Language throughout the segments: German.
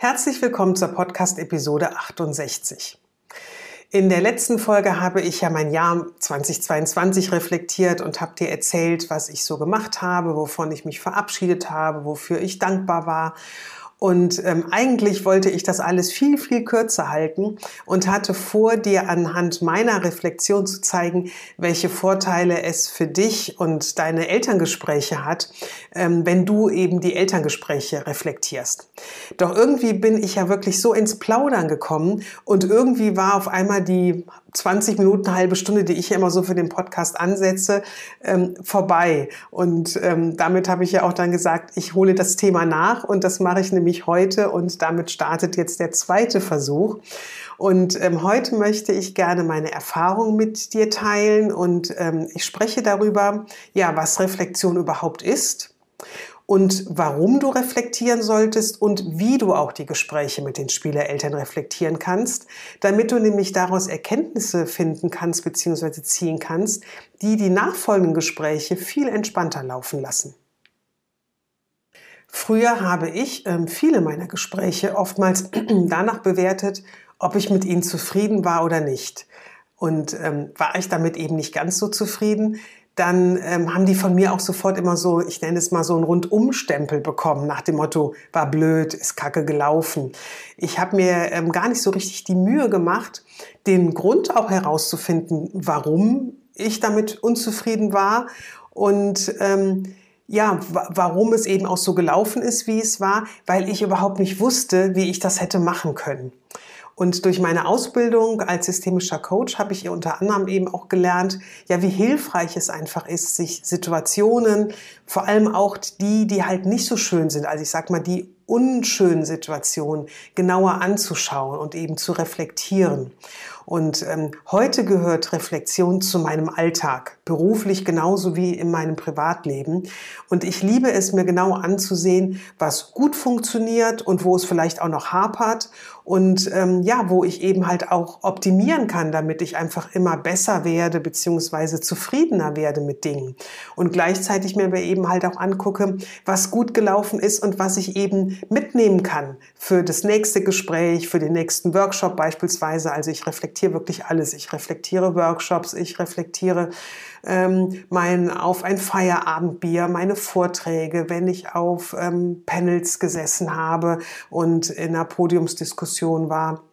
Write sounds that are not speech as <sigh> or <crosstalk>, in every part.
Herzlich willkommen zur Podcast-Episode 68. In der letzten Folge habe ich ja mein Jahr 2022 reflektiert und habe dir erzählt, was ich so gemacht habe, wovon ich mich verabschiedet habe, wofür ich dankbar war und ähm, eigentlich wollte ich das alles viel, viel kürzer halten und hatte vor, dir anhand meiner Reflexion zu zeigen, welche Vorteile es für dich und deine Elterngespräche hat, ähm, wenn du eben die Elterngespräche reflektierst. Doch irgendwie bin ich ja wirklich so ins Plaudern gekommen und irgendwie war auf einmal die 20 Minuten, halbe Stunde, die ich immer so für den Podcast ansetze, ähm, vorbei. Und ähm, damit habe ich ja auch dann gesagt, ich hole das Thema nach und das mache ich nämlich heute und damit startet jetzt der zweite Versuch. Und ähm, heute möchte ich gerne meine Erfahrung mit dir teilen und ähm, ich spreche darüber, ja, was Reflexion überhaupt ist und warum du reflektieren solltest und wie du auch die Gespräche mit den Spielereltern reflektieren kannst, damit du nämlich daraus Erkenntnisse finden kannst bzw. ziehen kannst, die die nachfolgenden Gespräche viel entspannter laufen lassen. Früher habe ich ähm, viele meiner Gespräche oftmals <clears throat> danach bewertet, ob ich mit ihnen zufrieden war oder nicht. Und ähm, war ich damit eben nicht ganz so zufrieden, dann ähm, haben die von mir auch sofort immer so, ich nenne es mal so einen Rundumstempel bekommen, nach dem Motto, war blöd, ist kacke gelaufen. Ich habe mir ähm, gar nicht so richtig die Mühe gemacht, den Grund auch herauszufinden, warum ich damit unzufrieden war und ähm, ja, warum es eben auch so gelaufen ist, wie es war, weil ich überhaupt nicht wusste, wie ich das hätte machen können. Und durch meine Ausbildung als systemischer Coach habe ich unter anderem eben auch gelernt, ja, wie hilfreich es einfach ist, sich Situationen, vor allem auch die, die halt nicht so schön sind, also ich sag mal die unschönen Situationen genauer anzuschauen und eben zu reflektieren. Und ähm, heute gehört Reflexion zu meinem Alltag, beruflich genauso wie in meinem Privatleben. Und ich liebe es, mir genau anzusehen, was gut funktioniert und wo es vielleicht auch noch hapert und ähm, ja, wo ich eben halt auch optimieren kann, damit ich einfach immer besser werde beziehungsweise zufriedener werde mit Dingen. Und gleichzeitig mir aber eben halt auch angucke, was gut gelaufen ist und was ich eben mitnehmen kann für das nächste Gespräch, für den nächsten Workshop beispielsweise. Also ich reflektiere wirklich alles. Ich reflektiere Workshops, ich reflektiere ähm, mein auf ein Feierabendbier, meine Vorträge, wenn ich auf ähm, Panels gesessen habe und in einer Podiumsdiskussion war.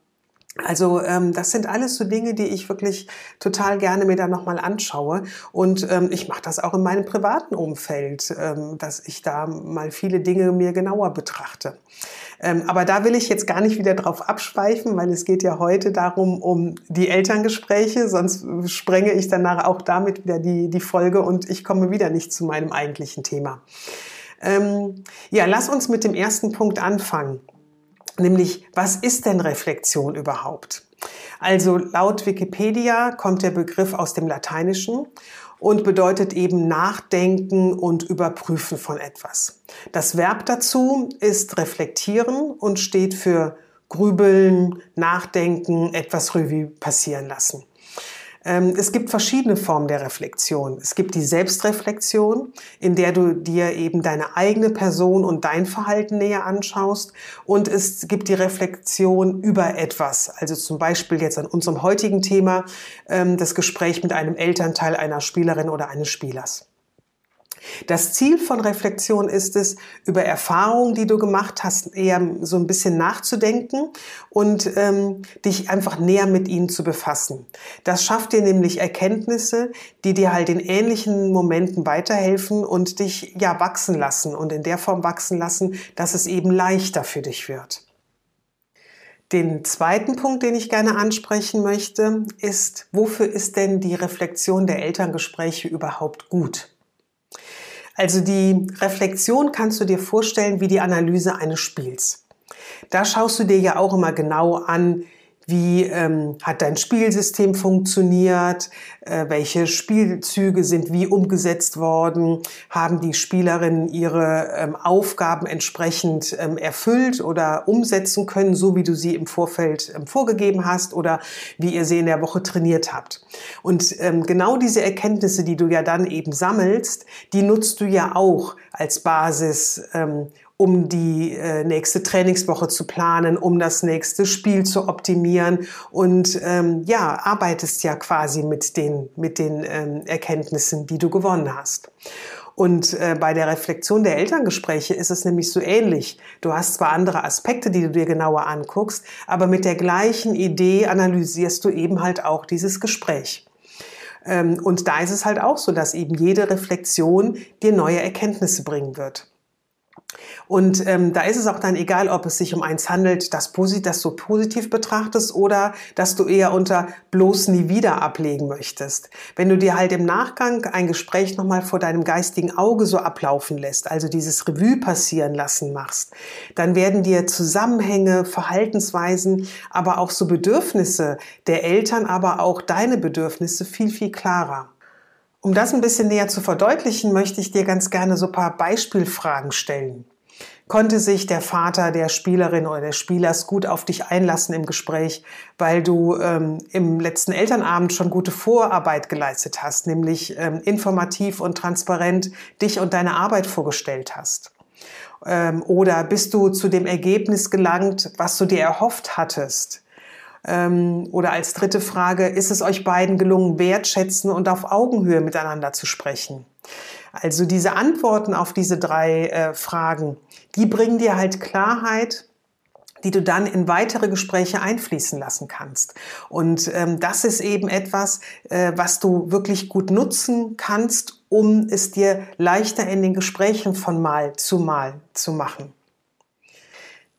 Also ähm, das sind alles so Dinge, die ich wirklich total gerne mir da nochmal anschaue. Und ähm, ich mache das auch in meinem privaten Umfeld, ähm, dass ich da mal viele Dinge mir genauer betrachte. Ähm, aber da will ich jetzt gar nicht wieder drauf abschweifen, weil es geht ja heute darum, um die Elterngespräche, sonst sprenge ich danach auch damit wieder die, die Folge und ich komme wieder nicht zu meinem eigentlichen Thema. Ähm, ja, lass uns mit dem ersten Punkt anfangen. Nämlich, was ist denn Reflexion überhaupt? Also laut Wikipedia kommt der Begriff aus dem Lateinischen und bedeutet eben Nachdenken und Überprüfen von etwas. Das Verb dazu ist reflektieren und steht für grübeln, nachdenken, etwas Revue passieren lassen. Ähm, es gibt verschiedene Formen der Reflexion. Es gibt die Selbstreflexion, in der du dir eben deine eigene Person und dein Verhalten näher anschaust. Und es gibt die Reflexion über etwas. Also zum Beispiel jetzt an unserem heutigen Thema ähm, das Gespräch mit einem Elternteil einer Spielerin oder eines Spielers. Das Ziel von Reflexion ist es, über Erfahrungen, die du gemacht hast, eher so ein bisschen nachzudenken und ähm, dich einfach näher mit ihnen zu befassen. Das schafft dir nämlich Erkenntnisse, die dir halt in ähnlichen Momenten weiterhelfen und dich ja wachsen lassen und in der Form wachsen lassen, dass es eben leichter für dich wird. Den zweiten Punkt, den ich gerne ansprechen möchte, ist, wofür ist denn die Reflexion der Elterngespräche überhaupt gut? Also die Reflexion kannst du dir vorstellen wie die Analyse eines Spiels. Da schaust du dir ja auch immer genau an, wie ähm, hat dein Spielsystem funktioniert? Äh, welche Spielzüge sind wie umgesetzt worden? Haben die Spielerinnen ihre ähm, Aufgaben entsprechend ähm, erfüllt oder umsetzen können, so wie du sie im Vorfeld ähm, vorgegeben hast oder wie ihr sie in der Woche trainiert habt? Und ähm, genau diese Erkenntnisse, die du ja dann eben sammelst, die nutzt du ja auch als Basis, ähm, um die äh, nächste Trainingswoche zu planen, um das nächste Spiel zu optimieren und ähm, ja, arbeitest ja quasi mit den, mit den ähm, Erkenntnissen, die du gewonnen hast. Und äh, bei der Reflexion der Elterngespräche ist es nämlich so ähnlich. Du hast zwar andere Aspekte, die du dir genauer anguckst, aber mit der gleichen Idee analysierst du eben halt auch dieses Gespräch. Ähm, und da ist es halt auch so, dass eben jede Reflexion dir neue Erkenntnisse bringen wird. Und ähm, da ist es auch dann egal, ob es sich um eins handelt, das, das du positiv betrachtest oder dass du eher unter bloß nie wieder ablegen möchtest. Wenn du dir halt im Nachgang ein Gespräch nochmal vor deinem geistigen Auge so ablaufen lässt, also dieses Revue passieren lassen machst, dann werden dir Zusammenhänge, Verhaltensweisen, aber auch so Bedürfnisse der Eltern, aber auch deine Bedürfnisse viel, viel klarer. Um das ein bisschen näher zu verdeutlichen, möchte ich dir ganz gerne so ein paar Beispielfragen stellen. Konnte sich der Vater der Spielerin oder des Spielers gut auf dich einlassen im Gespräch, weil du ähm, im letzten Elternabend schon gute Vorarbeit geleistet hast, nämlich ähm, informativ und transparent dich und deine Arbeit vorgestellt hast? Ähm, oder bist du zu dem Ergebnis gelangt, was du dir erhofft hattest? Ähm, oder als dritte Frage, ist es euch beiden gelungen, wertschätzen und auf Augenhöhe miteinander zu sprechen? Also diese Antworten auf diese drei äh, Fragen, die bringen dir halt Klarheit, die du dann in weitere Gespräche einfließen lassen kannst. Und ähm, das ist eben etwas, äh, was du wirklich gut nutzen kannst, um es dir leichter in den Gesprächen von Mal zu Mal zu machen.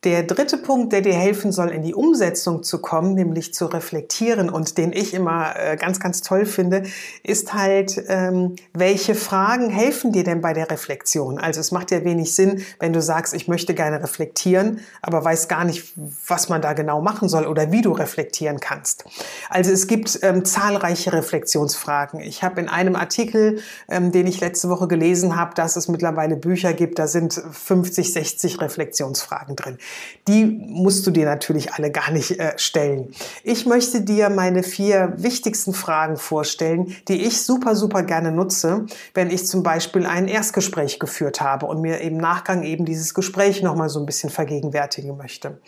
Der dritte Punkt, der dir helfen soll, in die Umsetzung zu kommen, nämlich zu reflektieren und den ich immer äh, ganz, ganz toll finde, ist halt, ähm, welche Fragen helfen dir denn bei der Reflexion? Also es macht ja wenig Sinn, wenn du sagst, ich möchte gerne reflektieren, aber weiß gar nicht, was man da genau machen soll oder wie du reflektieren kannst. Also es gibt ähm, zahlreiche Reflexionsfragen. Ich habe in einem Artikel, ähm, den ich letzte Woche gelesen habe, dass es mittlerweile Bücher gibt, da sind 50, 60 Reflexionsfragen drin. Die musst du dir natürlich alle gar nicht äh, stellen. Ich möchte dir meine vier wichtigsten Fragen vorstellen, die ich super, super gerne nutze, wenn ich zum Beispiel ein Erstgespräch geführt habe und mir im Nachgang eben dieses Gespräch nochmal so ein bisschen vergegenwärtigen möchte.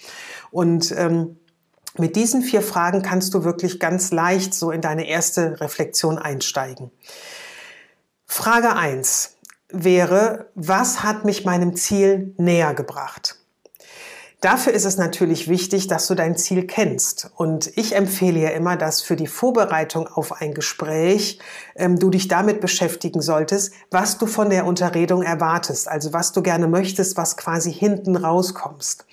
Und ähm, mit diesen vier Fragen kannst du wirklich ganz leicht so in deine erste Reflexion einsteigen. Frage eins wäre, was hat mich meinem Ziel näher gebracht? Dafür ist es natürlich wichtig, dass du dein Ziel kennst. Und ich empfehle ja immer, dass für die Vorbereitung auf ein Gespräch ähm, du dich damit beschäftigen solltest, was du von der Unterredung erwartest, also was du gerne möchtest, was quasi hinten rauskommst.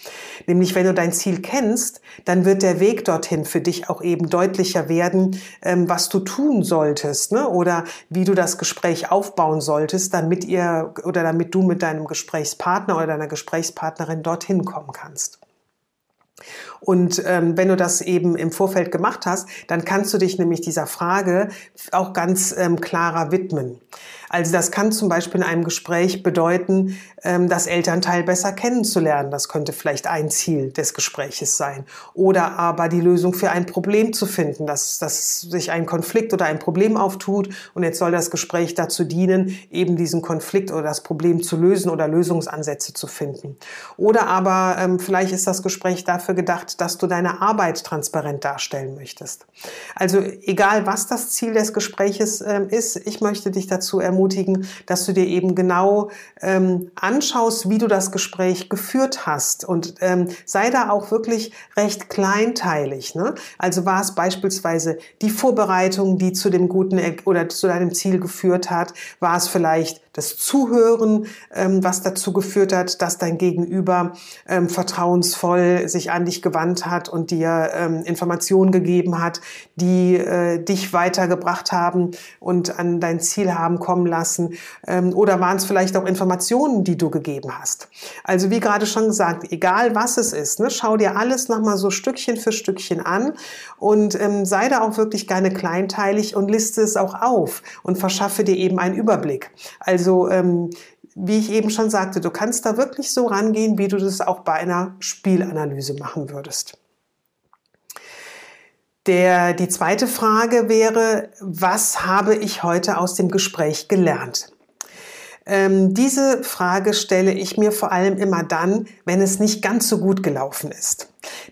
Nämlich, wenn du dein Ziel kennst, dann wird der Weg dorthin für dich auch eben deutlicher werden, ähm, was du tun solltest, ne? oder wie du das Gespräch aufbauen solltest, damit ihr oder damit du mit deinem Gesprächspartner oder deiner Gesprächspartnerin dorthin kommen kannst kannst. Und ähm, wenn du das eben im Vorfeld gemacht hast, dann kannst du dich nämlich dieser Frage auch ganz ähm, klarer widmen. Also das kann zum Beispiel in einem Gespräch bedeuten, ähm, das Elternteil besser kennenzulernen. Das könnte vielleicht ein Ziel des Gespräches sein. Oder aber die Lösung für ein Problem zu finden, dass, dass sich ein Konflikt oder ein Problem auftut und jetzt soll das Gespräch dazu dienen, eben diesen Konflikt oder das Problem zu lösen oder Lösungsansätze zu finden. Oder aber ähm, vielleicht ist das Gespräch dafür dafür dass du deine Arbeit transparent darstellen möchtest. Also egal, was das Ziel des Gespräches äh, ist, ich möchte dich dazu ermutigen, dass du dir eben genau ähm, anschaust, wie du das Gespräch geführt hast und ähm, sei da auch wirklich recht kleinteilig. Ne? Also war es beispielsweise die Vorbereitung, die zu dem guten oder zu deinem Ziel geführt hat, war es vielleicht das Zuhören, ähm, was dazu geführt hat, dass dein Gegenüber ähm, vertrauensvoll sich an dich gewandt hat und dir ähm, Informationen gegeben hat, die äh, dich weitergebracht haben und an dein Ziel haben kommen lassen. Ähm, oder waren es vielleicht auch Informationen, die du gegeben hast? Also wie gerade schon gesagt, egal was es ist, ne, schau dir alles nochmal so Stückchen für Stückchen an und ähm, sei da auch wirklich gerne kleinteilig und liste es auch auf und verschaffe dir eben einen Überblick. Also ähm, wie ich eben schon sagte, du kannst da wirklich so rangehen, wie du das auch bei einer Spielanalyse machen würdest. Der, die zweite Frage wäre, was habe ich heute aus dem Gespräch gelernt? Ähm, diese Frage stelle ich mir vor allem immer dann, wenn es nicht ganz so gut gelaufen ist.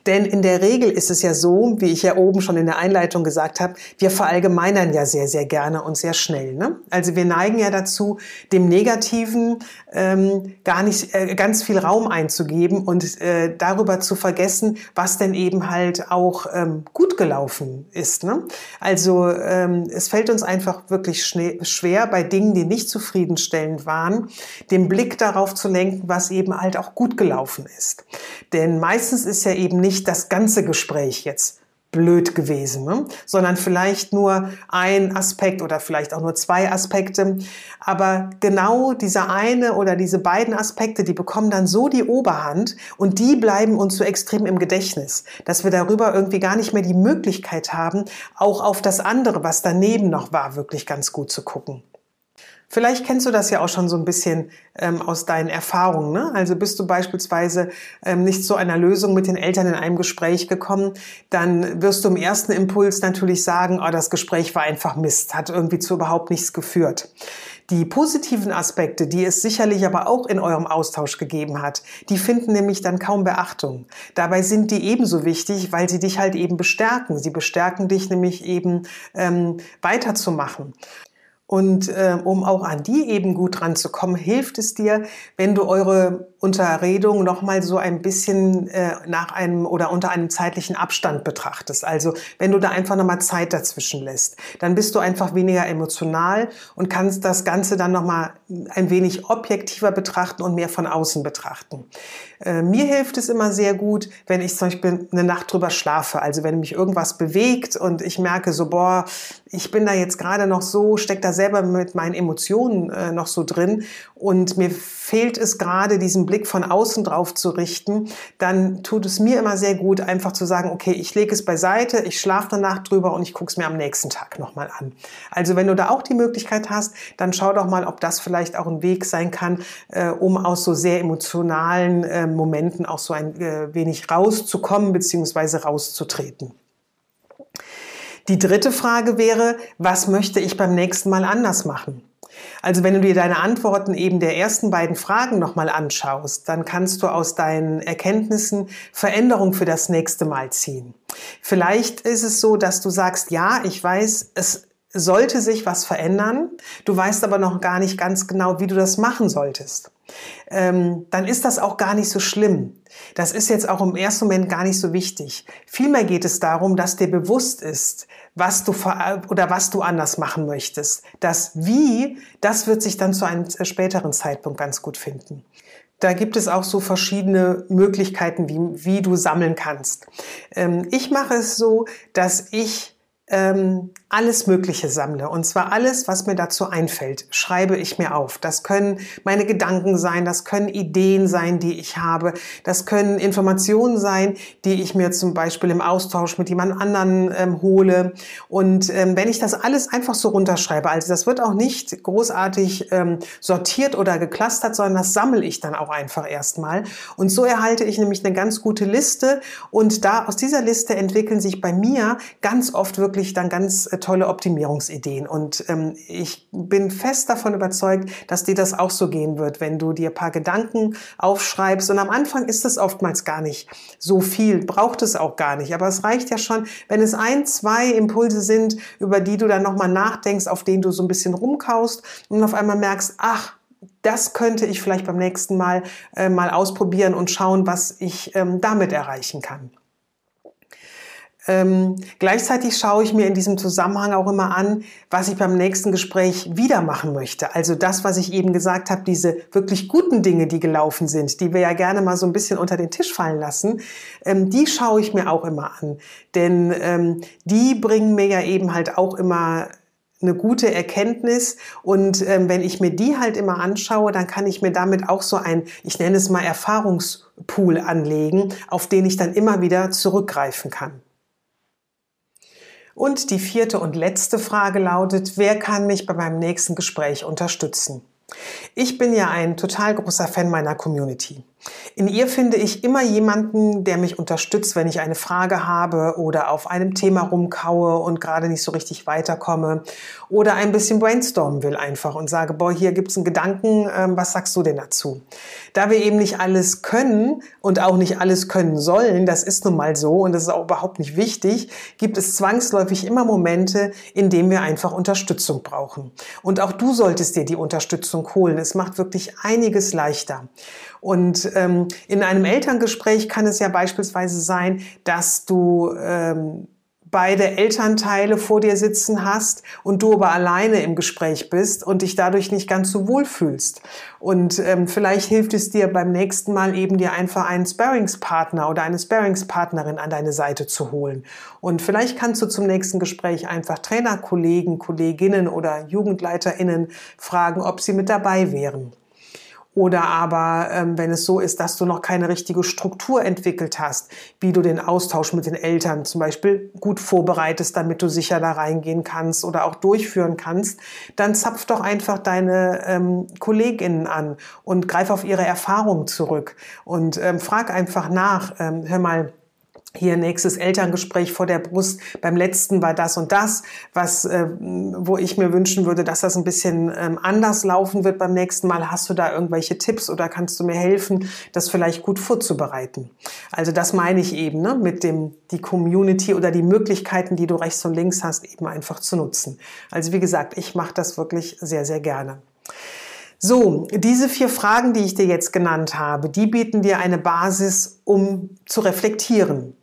Denn in der Regel ist es ja so, wie ich ja oben schon in der Einleitung gesagt habe, wir verallgemeinern ja sehr, sehr gerne und sehr schnell. Ne? Also wir neigen ja dazu, dem Negativen ähm, gar nicht äh, ganz viel Raum einzugeben und äh, darüber zu vergessen, was denn eben halt auch ähm, gut gelaufen ist. Ne? Also ähm, es fällt uns einfach wirklich schwer, bei Dingen, die nicht zufriedenstellend waren, den Blick darauf zu lenken, was eben halt auch gut gelaufen ist. Denn meistens ist ja eben nicht das ganze Gespräch jetzt blöd gewesen, ne? sondern vielleicht nur ein Aspekt oder vielleicht auch nur zwei Aspekte. Aber genau dieser eine oder diese beiden Aspekte, die bekommen dann so die Oberhand und die bleiben uns so extrem im Gedächtnis, dass wir darüber irgendwie gar nicht mehr die Möglichkeit haben, auch auf das andere, was daneben noch war, wirklich ganz gut zu gucken. Vielleicht kennst du das ja auch schon so ein bisschen ähm, aus deinen Erfahrungen. Ne? Also bist du beispielsweise ähm, nicht zu einer Lösung mit den Eltern in einem Gespräch gekommen, dann wirst du im ersten Impuls natürlich sagen, oh, das Gespräch war einfach Mist, hat irgendwie zu überhaupt nichts geführt. Die positiven Aspekte, die es sicherlich aber auch in eurem Austausch gegeben hat, die finden nämlich dann kaum Beachtung. Dabei sind die ebenso wichtig, weil sie dich halt eben bestärken. Sie bestärken dich nämlich eben ähm, weiterzumachen. Und äh, um auch an die eben gut ranzukommen, hilft es dir, wenn du eure Unterredung nochmal so ein bisschen äh, nach einem oder unter einem zeitlichen Abstand betrachtest. Also wenn du da einfach nochmal Zeit dazwischen lässt, dann bist du einfach weniger emotional und kannst das Ganze dann nochmal ein wenig objektiver betrachten und mehr von außen betrachten. Äh, mir hilft es immer sehr gut, wenn ich zum Beispiel eine Nacht drüber schlafe. Also wenn mich irgendwas bewegt und ich merke so, boah, ich bin da jetzt gerade noch so, steck da selber mit meinen Emotionen äh, noch so drin und mir fehlt es gerade, diesen Blick von außen drauf zu richten, dann tut es mir immer sehr gut, einfach zu sagen, okay, ich lege es beiseite, ich schlafe Nacht drüber und ich gucke es mir am nächsten Tag nochmal an. Also wenn du da auch die Möglichkeit hast, dann schau doch mal, ob das vielleicht auch ein Weg sein kann, äh, um aus so sehr emotionalen äh, Momenten auch so ein äh, wenig rauszukommen bzw. rauszutreten. Die dritte Frage wäre, was möchte ich beim nächsten Mal anders machen? Also wenn du dir deine Antworten eben der ersten beiden Fragen nochmal anschaust, dann kannst du aus deinen Erkenntnissen Veränderung für das nächste Mal ziehen. Vielleicht ist es so, dass du sagst, ja, ich weiß, es sollte sich was verändern, du weißt aber noch gar nicht ganz genau, wie du das machen solltest. Ähm, dann ist das auch gar nicht so schlimm. Das ist jetzt auch im ersten Moment gar nicht so wichtig. Vielmehr geht es darum, dass dir bewusst ist, was du oder was du anders machen möchtest. Das Wie, das wird sich dann zu einem späteren Zeitpunkt ganz gut finden. Da gibt es auch so verschiedene Möglichkeiten, wie, wie du sammeln kannst. Ähm, ich mache es so, dass ich ähm, alles Mögliche sammle. Und zwar alles, was mir dazu einfällt, schreibe ich mir auf. Das können meine Gedanken sein, das können Ideen sein, die ich habe, das können Informationen sein, die ich mir zum Beispiel im Austausch mit jemand anderen ähm, hole. Und ähm, wenn ich das alles einfach so runterschreibe, also das wird auch nicht großartig ähm, sortiert oder geklustert, sondern das sammle ich dann auch einfach erstmal. Und so erhalte ich nämlich eine ganz gute Liste. Und da aus dieser Liste entwickeln sich bei mir ganz oft wirklich wirklich dann ganz äh, tolle Optimierungsideen. Und ähm, ich bin fest davon überzeugt, dass dir das auch so gehen wird, wenn du dir paar Gedanken aufschreibst. Und am Anfang ist es oftmals gar nicht so viel, braucht es auch gar nicht. Aber es reicht ja schon, wenn es ein, zwei Impulse sind, über die du dann nochmal nachdenkst, auf denen du so ein bisschen rumkaust und auf einmal merkst, ach, das könnte ich vielleicht beim nächsten Mal äh, mal ausprobieren und schauen, was ich ähm, damit erreichen kann. Ähm, gleichzeitig schaue ich mir in diesem Zusammenhang auch immer an, was ich beim nächsten Gespräch wieder machen möchte. Also das, was ich eben gesagt habe, diese wirklich guten Dinge, die gelaufen sind, die wir ja gerne mal so ein bisschen unter den Tisch fallen lassen, ähm, die schaue ich mir auch immer an. Denn ähm, die bringen mir ja eben halt auch immer eine gute Erkenntnis. Und ähm, wenn ich mir die halt immer anschaue, dann kann ich mir damit auch so ein, ich nenne es mal Erfahrungspool anlegen, auf den ich dann immer wieder zurückgreifen kann. Und die vierte und letzte Frage lautet, wer kann mich bei meinem nächsten Gespräch unterstützen? Ich bin ja ein total großer Fan meiner Community. In ihr finde ich immer jemanden, der mich unterstützt, wenn ich eine Frage habe oder auf einem Thema rumkaue und gerade nicht so richtig weiterkomme oder ein bisschen brainstormen will einfach und sage, boah, hier gibt's einen Gedanken, ähm, was sagst du denn dazu? Da wir eben nicht alles können und auch nicht alles können sollen, das ist nun mal so und das ist auch überhaupt nicht wichtig, gibt es zwangsläufig immer Momente, in denen wir einfach Unterstützung brauchen. Und auch du solltest dir die Unterstützung holen. Es macht wirklich einiges leichter. Und ähm, in einem Elterngespräch kann es ja beispielsweise sein, dass du ähm, beide Elternteile vor dir sitzen hast und du aber alleine im Gespräch bist und dich dadurch nicht ganz so wohl fühlst. Und ähm, vielleicht hilft es dir beim nächsten Mal eben dir einfach einen Sparringspartner oder eine Sparringspartnerin an deine Seite zu holen. Und vielleicht kannst du zum nächsten Gespräch einfach Trainerkollegen, Kolleginnen oder Jugendleiterinnen fragen, ob sie mit dabei wären. Oder aber, ähm, wenn es so ist, dass du noch keine richtige Struktur entwickelt hast, wie du den Austausch mit den Eltern zum Beispiel gut vorbereitest, damit du sicher da reingehen kannst oder auch durchführen kannst, dann zapf doch einfach deine ähm, Kolleginnen an und greif auf ihre Erfahrungen zurück. Und ähm, frag einfach nach, ähm, hör mal, hier nächstes Elterngespräch vor der Brust. Beim letzten war das und das, was, äh, wo ich mir wünschen würde, dass das ein bisschen ähm, anders laufen wird beim nächsten Mal. Hast du da irgendwelche Tipps oder kannst du mir helfen, das vielleicht gut vorzubereiten? Also das meine ich eben, ne, mit dem, die Community oder die Möglichkeiten, die du rechts und links hast, eben einfach zu nutzen. Also wie gesagt, ich mache das wirklich sehr, sehr gerne. So, diese vier Fragen, die ich dir jetzt genannt habe, die bieten dir eine Basis, um zu reflektieren.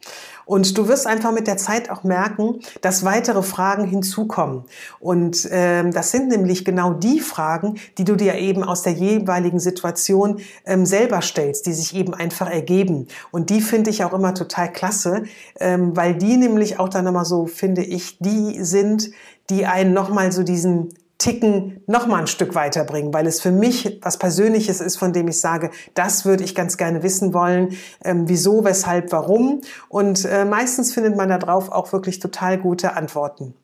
Und du wirst einfach mit der Zeit auch merken, dass weitere Fragen hinzukommen. Und ähm, das sind nämlich genau die Fragen, die du dir eben aus der jeweiligen Situation ähm, selber stellst, die sich eben einfach ergeben. Und die finde ich auch immer total klasse, ähm, weil die nämlich auch dann immer so, finde ich, die sind, die einen nochmal so diesen Ticken noch mal ein Stück weiterbringen, weil es für mich was Persönliches ist, von dem ich sage, das würde ich ganz gerne wissen wollen, ähm, wieso, weshalb, warum. Und äh, meistens findet man darauf auch wirklich total gute Antworten.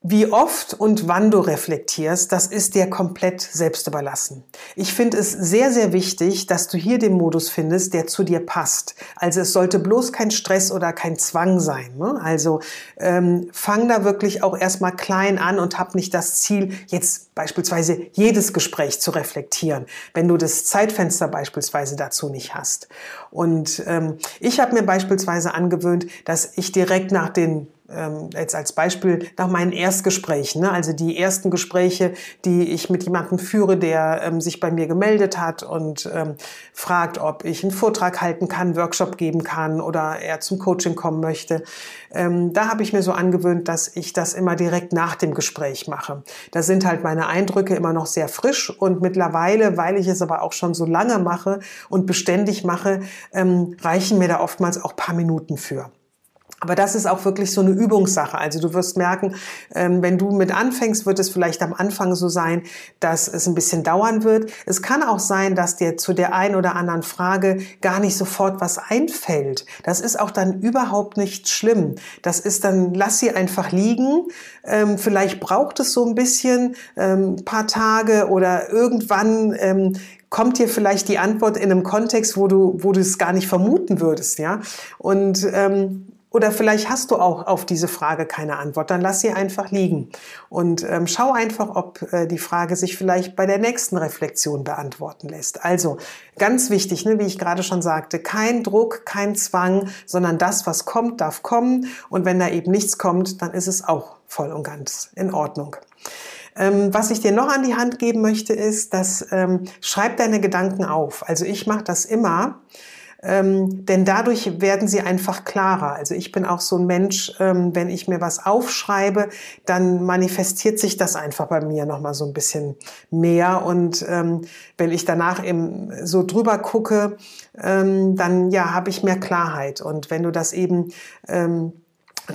Wie oft und wann du reflektierst, das ist dir komplett selbst überlassen. Ich finde es sehr, sehr wichtig, dass du hier den Modus findest, der zu dir passt. Also es sollte bloß kein Stress oder kein Zwang sein. Ne? Also ähm, fang da wirklich auch erstmal klein an und hab nicht das Ziel, jetzt beispielsweise jedes Gespräch zu reflektieren, wenn du das Zeitfenster beispielsweise dazu nicht hast. Und ähm, ich habe mir beispielsweise angewöhnt, dass ich direkt nach den ähm, jetzt als Beispiel nach meinen Erstgesprächen, ne? also die ersten Gespräche, die ich mit jemandem führe, der ähm, sich bei mir gemeldet hat und ähm, fragt, ob ich einen Vortrag halten kann, Workshop geben kann oder er zum Coaching kommen möchte. Ähm, da habe ich mir so angewöhnt, dass ich das immer direkt nach dem Gespräch mache. Da sind halt meine Eindrücke immer noch sehr frisch und mittlerweile, weil ich es aber auch schon so lange mache und beständig mache, ähm, reichen mir da oftmals auch paar Minuten für. Aber das ist auch wirklich so eine Übungssache. Also du wirst merken, ähm, wenn du mit anfängst, wird es vielleicht am Anfang so sein, dass es ein bisschen dauern wird. Es kann auch sein, dass dir zu der einen oder anderen Frage gar nicht sofort was einfällt. Das ist auch dann überhaupt nicht schlimm. Das ist dann, lass sie einfach liegen. Ähm, vielleicht braucht es so ein bisschen, ein ähm, paar Tage oder irgendwann kommt dir vielleicht die Antwort in einem Kontext, wo du, wo du es gar nicht vermuten würdest, ja. Und Oder vielleicht hast du auch auf diese Frage keine Antwort. Dann lass sie einfach liegen und ähm, schau einfach, ob äh, die Frage sich vielleicht bei der nächsten Reflexion beantworten lässt. Also ganz wichtig, ne, wie ich gerade schon sagte, kein Druck, kein Zwang, sondern das, was kommt, darf kommen. Und wenn da eben nichts kommt, dann ist es auch voll und ganz in Ordnung. Ähm, was ich dir noch an die Hand geben möchte, ist, dass ähm, schreib deine Gedanken auf. Also ich mache das immer. Ähm, denn dadurch werden sie einfach klarer. Also ich bin auch so ein Mensch, ähm, wenn ich mir was aufschreibe, dann manifestiert sich das einfach bei mir nochmal so ein bisschen mehr. Und ähm, wenn ich danach eben so drüber gucke, ähm, dann ja, habe ich mehr Klarheit. Und wenn du das eben ähm,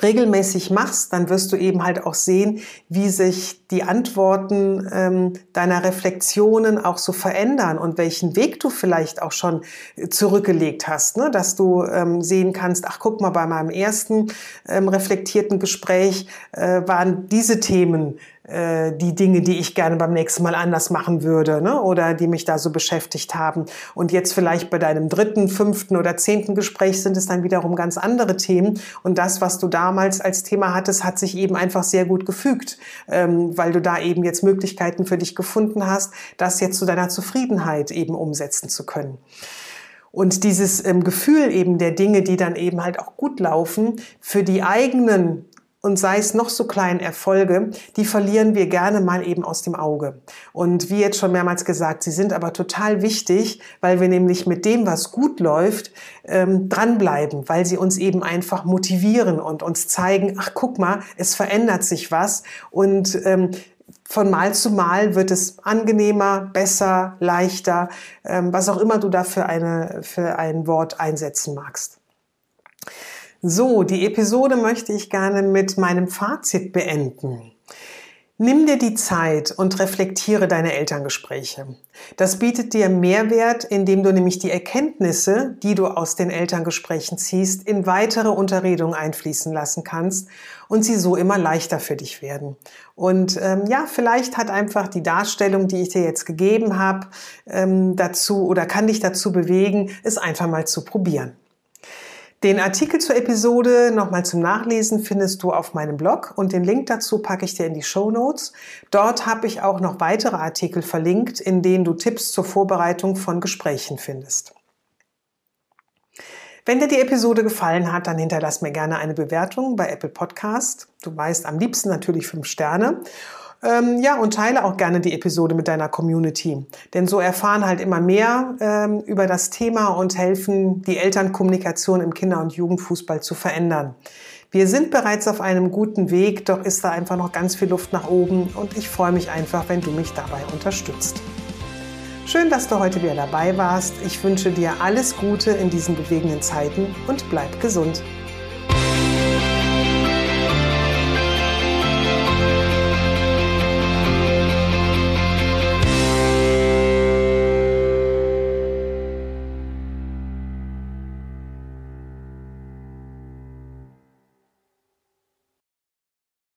regelmäßig machst, dann wirst du eben halt auch sehen, wie sich die Antworten ähm, deiner Reflexionen auch so verändern und welchen Weg du vielleicht auch schon zurückgelegt hast, ne? dass du ähm, sehen kannst, ach guck mal, bei meinem ersten ähm, reflektierten Gespräch äh, waren diese Themen äh, die Dinge, die ich gerne beim nächsten Mal anders machen würde ne? oder die mich da so beschäftigt haben. Und jetzt vielleicht bei deinem dritten, fünften oder zehnten Gespräch sind es dann wiederum ganz andere Themen. Und das, was du damals als Thema hattest, hat sich eben einfach sehr gut gefügt, ähm, weil du da eben jetzt Möglichkeiten für dich gefunden hast, das jetzt zu deiner Zufriedenheit eben umsetzen zu können. Und dieses ähm, Gefühl eben der Dinge, die dann eben halt auch gut laufen, für die eigenen und sei es noch so kleinen Erfolge, die verlieren wir gerne mal eben aus dem Auge. Und wie jetzt schon mehrmals gesagt, sie sind aber total wichtig, weil wir nämlich mit dem, was gut läuft, ähm, dranbleiben, weil sie uns eben einfach motivieren und uns zeigen, ach guck mal, es verändert sich was und ähm, von Mal zu Mal wird es angenehmer, besser, leichter, ähm, was auch immer du da für, eine, für ein Wort einsetzen magst. So, die Episode möchte ich gerne mit meinem Fazit beenden. Nimm dir die Zeit und reflektiere deine Elterngespräche. Das bietet dir Mehrwert, indem du nämlich die Erkenntnisse, die du aus den Elterngesprächen ziehst, in weitere Unterredungen einfließen lassen kannst und sie so immer leichter für dich werden. Und ähm, ja, vielleicht hat einfach die Darstellung, die ich dir jetzt gegeben habe, ähm, dazu oder kann dich dazu bewegen, es einfach mal zu probieren. Den Artikel zur Episode nochmal zum Nachlesen findest du auf meinem Blog und den Link dazu packe ich dir in die Show Notes. Dort habe ich auch noch weitere Artikel verlinkt, in denen du Tipps zur Vorbereitung von Gesprächen findest. Wenn dir die Episode gefallen hat, dann hinterlass mir gerne eine Bewertung bei Apple Podcast. Du weißt am liebsten natürlich fünf Sterne. Ähm, ja, und teile auch gerne die Episode mit deiner Community. Denn so erfahren halt immer mehr ähm, über das Thema und helfen, die Elternkommunikation im Kinder- und Jugendfußball zu verändern. Wir sind bereits auf einem guten Weg, doch ist da einfach noch ganz viel Luft nach oben und ich freue mich einfach, wenn du mich dabei unterstützt. Schön, dass du heute wieder dabei warst. Ich wünsche dir alles Gute in diesen bewegenden Zeiten und bleib gesund.